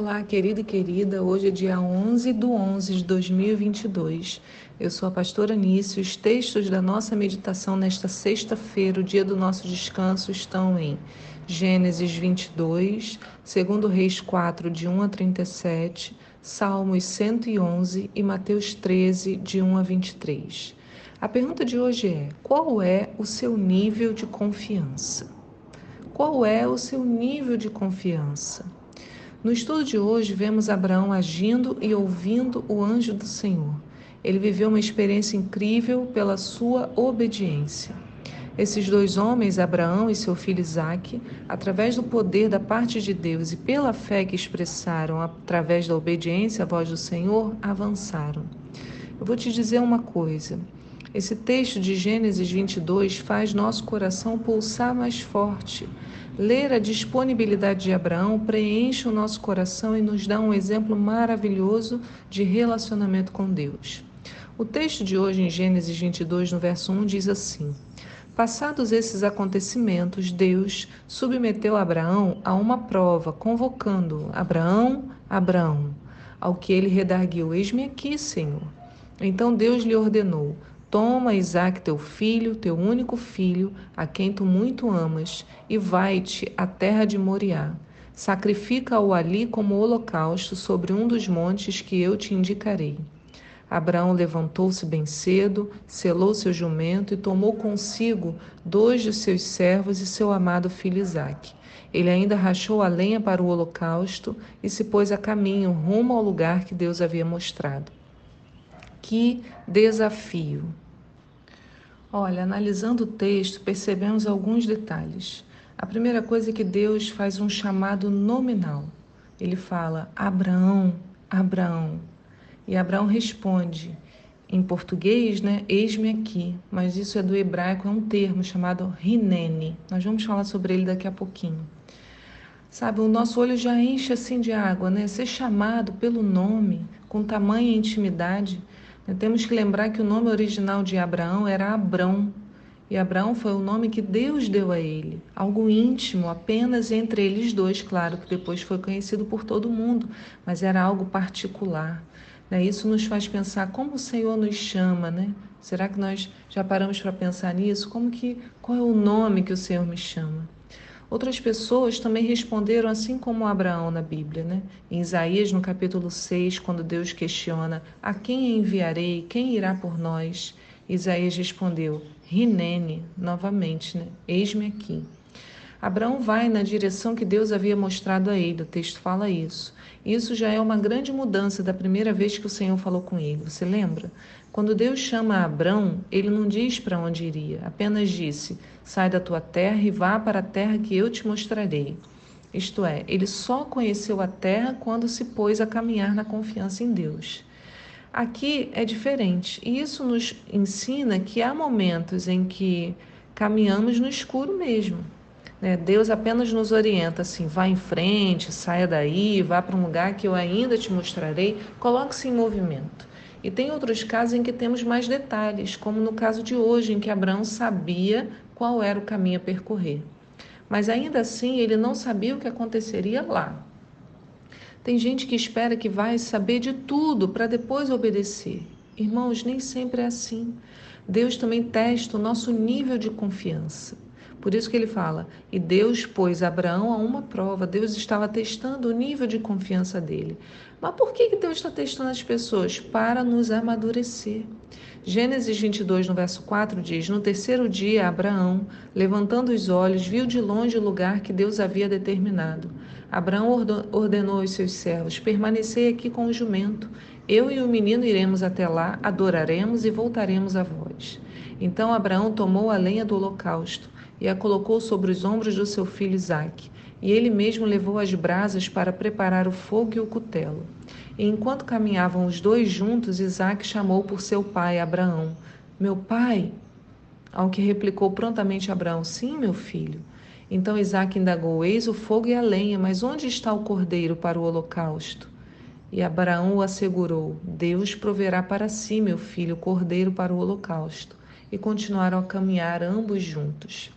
Olá, querido e querida. Hoje é dia 11 de 11 de 2022. Eu sou a pastora Nício. Os textos da nossa meditação nesta sexta-feira, o dia do nosso descanso, estão em Gênesis 22, 2 Reis 4, de 1 a 37, Salmos 111 e Mateus 13, de 1 a 23. A pergunta de hoje é: qual é o seu nível de confiança? Qual é o seu nível de confiança? No estudo de hoje, vemos Abraão agindo e ouvindo o anjo do Senhor. Ele viveu uma experiência incrível pela sua obediência. Esses dois homens, Abraão e seu filho Isaque, através do poder da parte de Deus e pela fé que expressaram através da obediência à voz do Senhor, avançaram. Eu vou te dizer uma coisa. Esse texto de Gênesis 22 faz nosso coração pulsar mais forte Ler a disponibilidade de Abraão preenche o nosso coração e nos dá um exemplo maravilhoso de relacionamento com Deus. O texto de hoje, em Gênesis 22, no verso 1, diz assim: Passados esses acontecimentos, Deus submeteu Abraão a uma prova, convocando Abraão, Abraão, ao que ele redarguiu: Eis-me aqui, Senhor. Então Deus lhe ordenou: Toma, Isaac, teu filho, teu único filho, a quem tu muito amas, e vai-te à terra de Moriá. Sacrifica-o ali como holocausto sobre um dos montes que eu te indicarei. Abraão levantou-se bem cedo, selou seu jumento e tomou consigo dois de seus servos e seu amado filho Isaque. Ele ainda rachou a lenha para o holocausto e se pôs a caminho rumo ao lugar que Deus havia mostrado. Que desafio! Olha, analisando o texto, percebemos alguns detalhes. A primeira coisa é que Deus faz um chamado nominal. Ele fala: Abraão, Abraão. E Abraão responde, em português, né? Eis-me aqui. Mas isso é do hebraico, é um termo chamado rinene. Nós vamos falar sobre ele daqui a pouquinho. Sabe, o nosso olho já enche assim de água, né? Ser chamado pelo nome, com tamanha intimidade, temos que lembrar que o nome original de Abraão era Abrão, e Abraão foi o nome que Deus deu a ele, algo íntimo, apenas entre eles dois, claro, que depois foi conhecido por todo mundo, mas era algo particular. Né? Isso nos faz pensar como o Senhor nos chama, né? Será que nós já paramos para pensar nisso? Como que qual é o nome que o Senhor me chama? Outras pessoas também responderam assim como Abraão na Bíblia, né? Em Isaías, no capítulo 6, quando Deus questiona: A quem enviarei? Quem irá por nós? Isaías respondeu: Rinene, novamente, né? Eis-me aqui. Abraão vai na direção que Deus havia mostrado a ele, o texto fala isso. Isso já é uma grande mudança da primeira vez que o Senhor falou com ele. Você lembra? Quando Deus chama Abrão, ele não diz para onde iria, apenas disse: Sai da tua terra e vá para a terra que eu te mostrarei. Isto é, ele só conheceu a terra quando se pôs a caminhar na confiança em Deus. Aqui é diferente, e isso nos ensina que há momentos em que caminhamos no escuro mesmo. Né? Deus apenas nos orienta assim: vá em frente, saia daí, vá para um lugar que eu ainda te mostrarei, coloque-se em movimento. E tem outros casos em que temos mais detalhes, como no caso de hoje, em que Abraão sabia qual era o caminho a percorrer. Mas ainda assim, ele não sabia o que aconteceria lá. Tem gente que espera que vai saber de tudo para depois obedecer. Irmãos, nem sempre é assim. Deus também testa o nosso nível de confiança. Por isso que ele fala: e Deus pôs Abraão a uma prova. Deus estava testando o nível de confiança dele. Mas por que Deus está testando as pessoas? Para nos amadurecer. Gênesis 22, no verso 4, diz: No terceiro dia, Abraão, levantando os olhos, viu de longe o lugar que Deus havia determinado. Abraão ordenou aos seus servos: Permanecei aqui com o jumento. Eu e o menino iremos até lá, adoraremos e voltaremos a vós. Então Abraão tomou a lenha do holocausto e a colocou sobre os ombros do seu filho Isaque. E ele mesmo levou as brasas para preparar o fogo e o cutelo. E enquanto caminhavam os dois juntos, Isaque chamou por seu pai, Abraão: Meu pai? Ao que replicou prontamente Abraão: Sim, meu filho. Então Isaque indagou: Eis o fogo e a lenha, mas onde está o cordeiro para o holocausto? E Abraão o assegurou: Deus proverá para si, meu filho, o cordeiro para o holocausto. E continuaram a caminhar ambos juntos.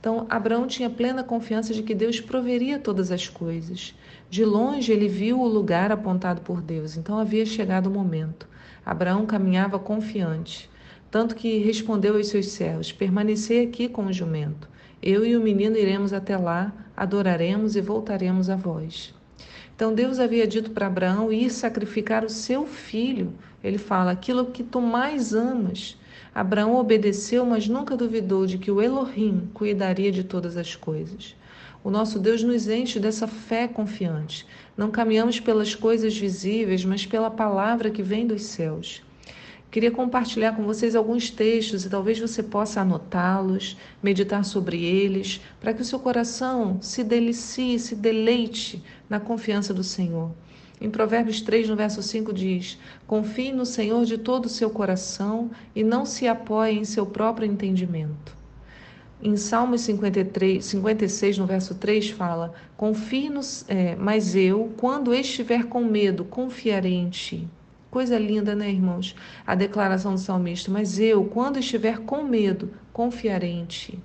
Então, Abraão tinha plena confiança de que Deus proveria todas as coisas. De longe ele viu o lugar apontado por Deus, então havia chegado o momento. Abraão caminhava confiante, tanto que respondeu aos seus servos: Permanecei aqui com o jumento. Eu e o menino iremos até lá, adoraremos e voltaremos a vós. Então Deus havia dito para Abraão ir sacrificar o seu filho. Ele fala: aquilo que tu mais amas. Abraão obedeceu, mas nunca duvidou de que o Elohim cuidaria de todas as coisas. O nosso Deus nos enche dessa fé confiante. Não caminhamos pelas coisas visíveis, mas pela palavra que vem dos céus. Queria compartilhar com vocês alguns textos e talvez você possa anotá-los, meditar sobre eles, para que o seu coração se delicie, se deleite na confiança do Senhor. Em Provérbios 3, no verso 5, diz: Confie no Senhor de todo o seu coração e não se apoie em seu próprio entendimento. Em Salmos 53, 56, no verso 3, fala: Confie nos, é, mas eu, quando estiver com medo, confiarei em ti. Coisa linda, né, irmãos? A declaração do salmista: Mas eu, quando estiver com medo, confiarei em ti.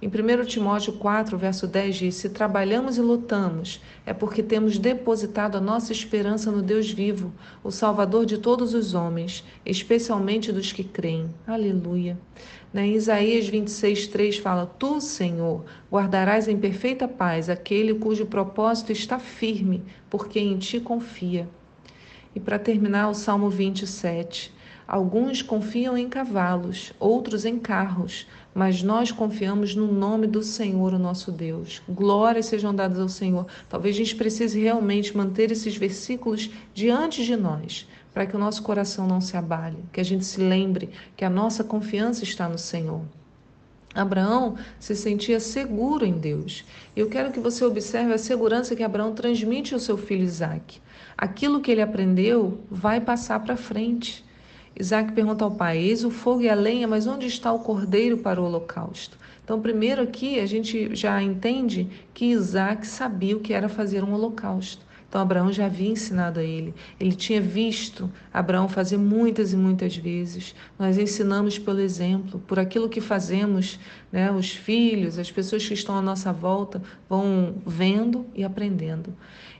Em 1 Timóteo 4, verso 10 diz: Se trabalhamos e lutamos, é porque temos depositado a nossa esperança no Deus vivo, o Salvador de todos os homens, especialmente dos que creem. Aleluia. Né? Em Isaías 26, 3 fala: Tu, Senhor, guardarás em perfeita paz aquele cujo propósito está firme, porque em ti confia. E para terminar, o Salmo 27. Alguns confiam em cavalos, outros em carros, mas nós confiamos no nome do Senhor, o nosso Deus. Glórias sejam dadas ao Senhor. Talvez a gente precise realmente manter esses versículos diante de nós, para que o nosso coração não se abale, que a gente se lembre que a nossa confiança está no Senhor. Abraão se sentia seguro em Deus. Eu quero que você observe a segurança que Abraão transmite ao seu filho Isaac. Aquilo que ele aprendeu vai passar para frente. Isaac pergunta ao pai: Eis o fogo e a lenha, mas onde está o cordeiro para o holocausto? Então, primeiro aqui, a gente já entende que Isaac sabia o que era fazer um holocausto. Então Abraão já havia ensinado a ele. Ele tinha visto Abraão fazer muitas e muitas vezes. Nós ensinamos pelo exemplo, por aquilo que fazemos, né? Os filhos, as pessoas que estão à nossa volta vão vendo e aprendendo.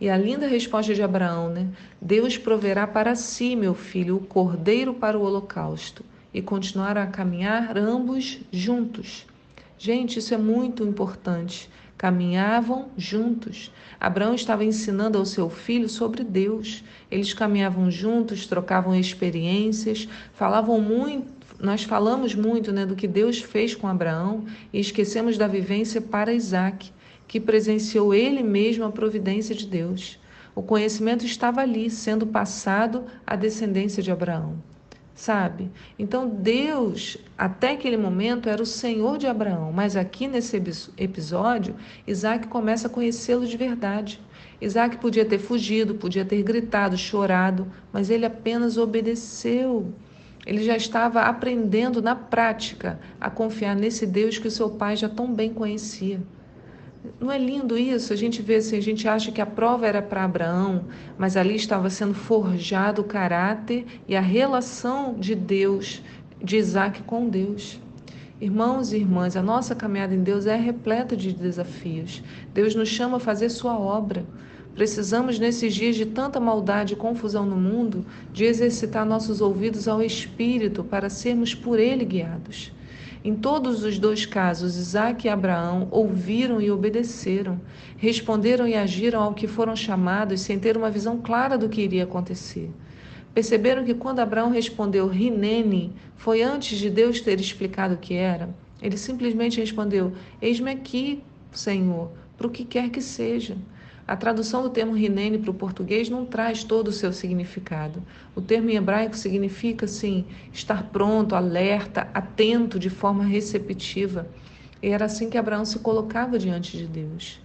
E a linda resposta de Abraão, né? Deus proverá para si, meu filho, o cordeiro para o holocausto e continuaram a caminhar ambos juntos. Gente, isso é muito importante. Caminhavam juntos. Abraão estava ensinando ao seu filho sobre Deus. Eles caminhavam juntos, trocavam experiências, falavam muito. Nós falamos muito né, do que Deus fez com Abraão e esquecemos da vivência para Isaac, que presenciou ele mesmo a providência de Deus. O conhecimento estava ali, sendo passado à descendência de Abraão sabe? Então Deus, até aquele momento, era o Senhor de Abraão, mas aqui nesse episódio, Isaac começa a conhecê-lo de verdade. Isaac podia ter fugido, podia ter gritado, chorado, mas ele apenas obedeceu. Ele já estava aprendendo na prática a confiar nesse Deus que o seu pai já tão bem conhecia. Não é lindo isso? A gente vê assim, a gente acha que a prova era para Abraão, mas ali estava sendo forjado o caráter e a relação de Deus, de Isaac com Deus. Irmãos e irmãs, a nossa caminhada em Deus é repleta de desafios. Deus nos chama a fazer sua obra. Precisamos, nesses dias de tanta maldade e confusão no mundo, de exercitar nossos ouvidos ao Espírito para sermos por Ele guiados. Em todos os dois casos, Isaac e Abraão ouviram e obedeceram, responderam e agiram ao que foram chamados sem ter uma visão clara do que iria acontecer. Perceberam que quando Abraão respondeu Rinene, foi antes de Deus ter explicado o que era? Ele simplesmente respondeu: Eis-me aqui, Senhor, para o que quer que seja. A tradução do termo rinene para o português não traz todo o seu significado. O termo em hebraico significa, sim, estar pronto, alerta, atento, de forma receptiva. E era assim que Abraão se colocava diante de Deus.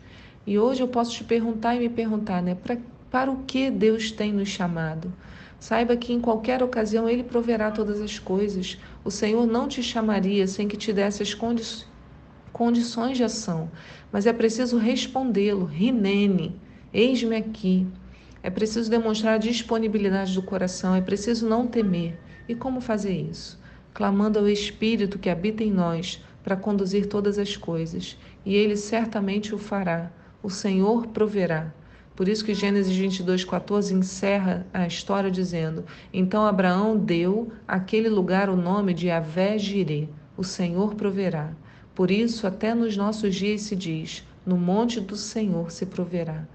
E hoje eu posso te perguntar e me perguntar, né? Pra, para o que Deus tem nos chamado? Saiba que em qualquer ocasião Ele proverá todas as coisas. O Senhor não te chamaria sem que te desse as condições condições de ação, mas é preciso respondê-lo. Rinene, eis-me aqui. É preciso demonstrar a disponibilidade do coração, é preciso não temer. E como fazer isso? Clamando ao Espírito que habita em nós para conduzir todas as coisas, e ele certamente o fará. O Senhor proverá. Por isso que Gênesis 22, 14 encerra a história dizendo: Então Abraão deu àquele lugar o nome de Avé Jirê, o Senhor proverá. Por isso, até nos nossos dias se diz: No monte do Senhor se proverá.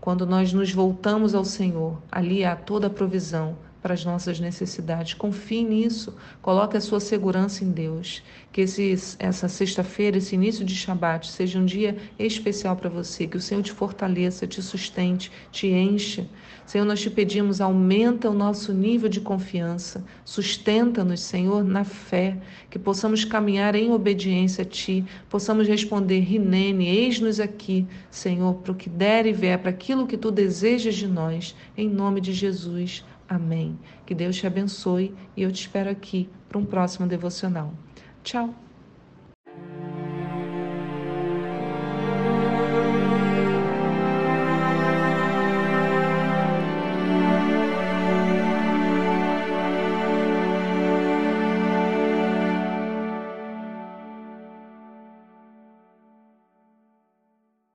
Quando nós nos voltamos ao Senhor, ali há toda a provisão, para as nossas necessidades. Confie nisso, coloque a sua segurança em Deus. Que esse, essa sexta-feira, esse início de Shabat, seja um dia especial para você, que o Senhor te fortaleça, te sustente, te encha. Senhor, nós te pedimos, aumenta o nosso nível de confiança, sustenta-nos, Senhor, na fé, que possamos caminhar em obediência a Ti, possamos responder, Rinene, eis-nos aqui, Senhor, para o que der e vier, para aquilo que Tu desejas de nós, em nome de Jesus. Amém. Que Deus te abençoe e eu te espero aqui para um próximo devocional. Tchau!